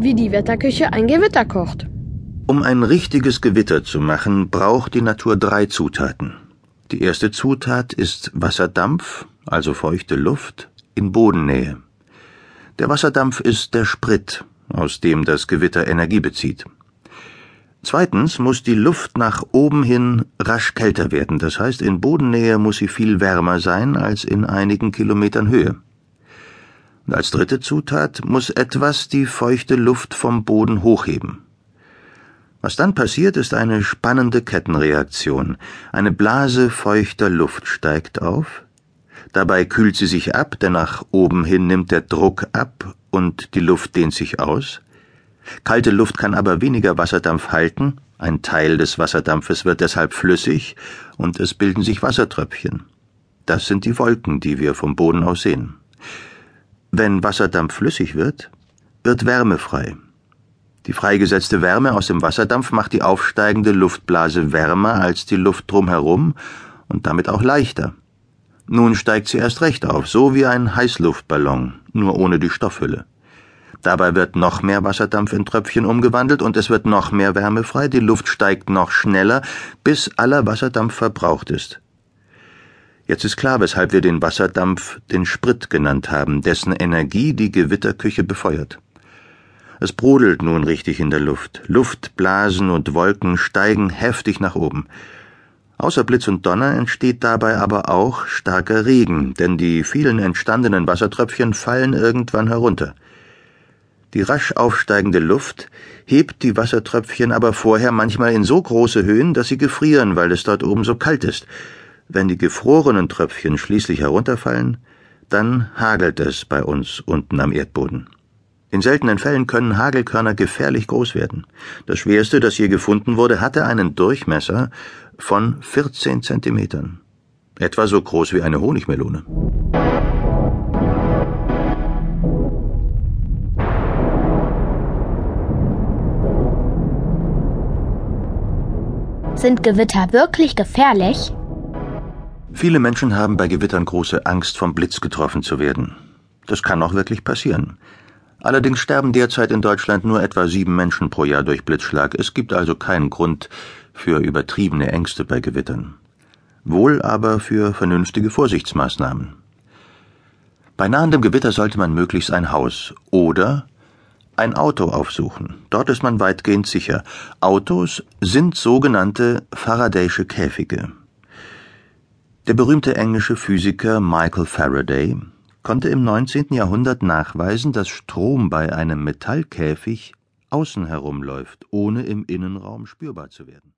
wie die Wetterküche ein Gewitter kocht. Um ein richtiges Gewitter zu machen, braucht die Natur drei Zutaten. Die erste Zutat ist Wasserdampf, also feuchte Luft, in Bodennähe. Der Wasserdampf ist der Sprit, aus dem das Gewitter Energie bezieht. Zweitens muss die Luft nach oben hin rasch kälter werden, das heißt in Bodennähe muss sie viel wärmer sein als in einigen Kilometern Höhe. Und als dritte Zutat muss etwas die feuchte Luft vom Boden hochheben. Was dann passiert, ist eine spannende Kettenreaktion. Eine Blase feuchter Luft steigt auf, dabei kühlt sie sich ab, denn nach oben hin nimmt der Druck ab und die Luft dehnt sich aus. Kalte Luft kann aber weniger Wasserdampf halten, ein Teil des Wasserdampfes wird deshalb flüssig und es bilden sich Wassertröpfchen. Das sind die Wolken, die wir vom Boden aus sehen. Wenn Wasserdampf flüssig wird, wird Wärme frei. Die freigesetzte Wärme aus dem Wasserdampf macht die aufsteigende Luftblase wärmer als die Luft drumherum und damit auch leichter. Nun steigt sie erst recht auf, so wie ein Heißluftballon, nur ohne die Stoffhülle. Dabei wird noch mehr Wasserdampf in Tröpfchen umgewandelt und es wird noch mehr Wärme frei, die Luft steigt noch schneller, bis aller Wasserdampf verbraucht ist. Jetzt ist klar, weshalb wir den Wasserdampf den Sprit genannt haben, dessen Energie die Gewitterküche befeuert. Es brodelt nun richtig in der Luft. Luftblasen und Wolken steigen heftig nach oben. Außer Blitz und Donner entsteht dabei aber auch starker Regen, denn die vielen entstandenen Wassertröpfchen fallen irgendwann herunter. Die rasch aufsteigende Luft hebt die Wassertröpfchen aber vorher manchmal in so große Höhen, dass sie gefrieren, weil es dort oben so kalt ist. Wenn die gefrorenen Tröpfchen schließlich herunterfallen, dann hagelt es bei uns unten am Erdboden. In seltenen Fällen können Hagelkörner gefährlich groß werden. Das schwerste, das je gefunden wurde, hatte einen Durchmesser von 14 Zentimetern. Etwa so groß wie eine Honigmelone. Sind Gewitter wirklich gefährlich? Viele Menschen haben bei Gewittern große Angst, vom Blitz getroffen zu werden. Das kann auch wirklich passieren. Allerdings sterben derzeit in Deutschland nur etwa sieben Menschen pro Jahr durch Blitzschlag. Es gibt also keinen Grund für übertriebene Ängste bei Gewittern. Wohl aber für vernünftige Vorsichtsmaßnahmen. Bei nahendem Gewitter sollte man möglichst ein Haus oder ein Auto aufsuchen. Dort ist man weitgehend sicher. Autos sind sogenannte Faradaysche Käfige. Der berühmte englische Physiker Michael Faraday konnte im 19. Jahrhundert nachweisen, dass Strom bei einem Metallkäfig außen herumläuft, ohne im Innenraum spürbar zu werden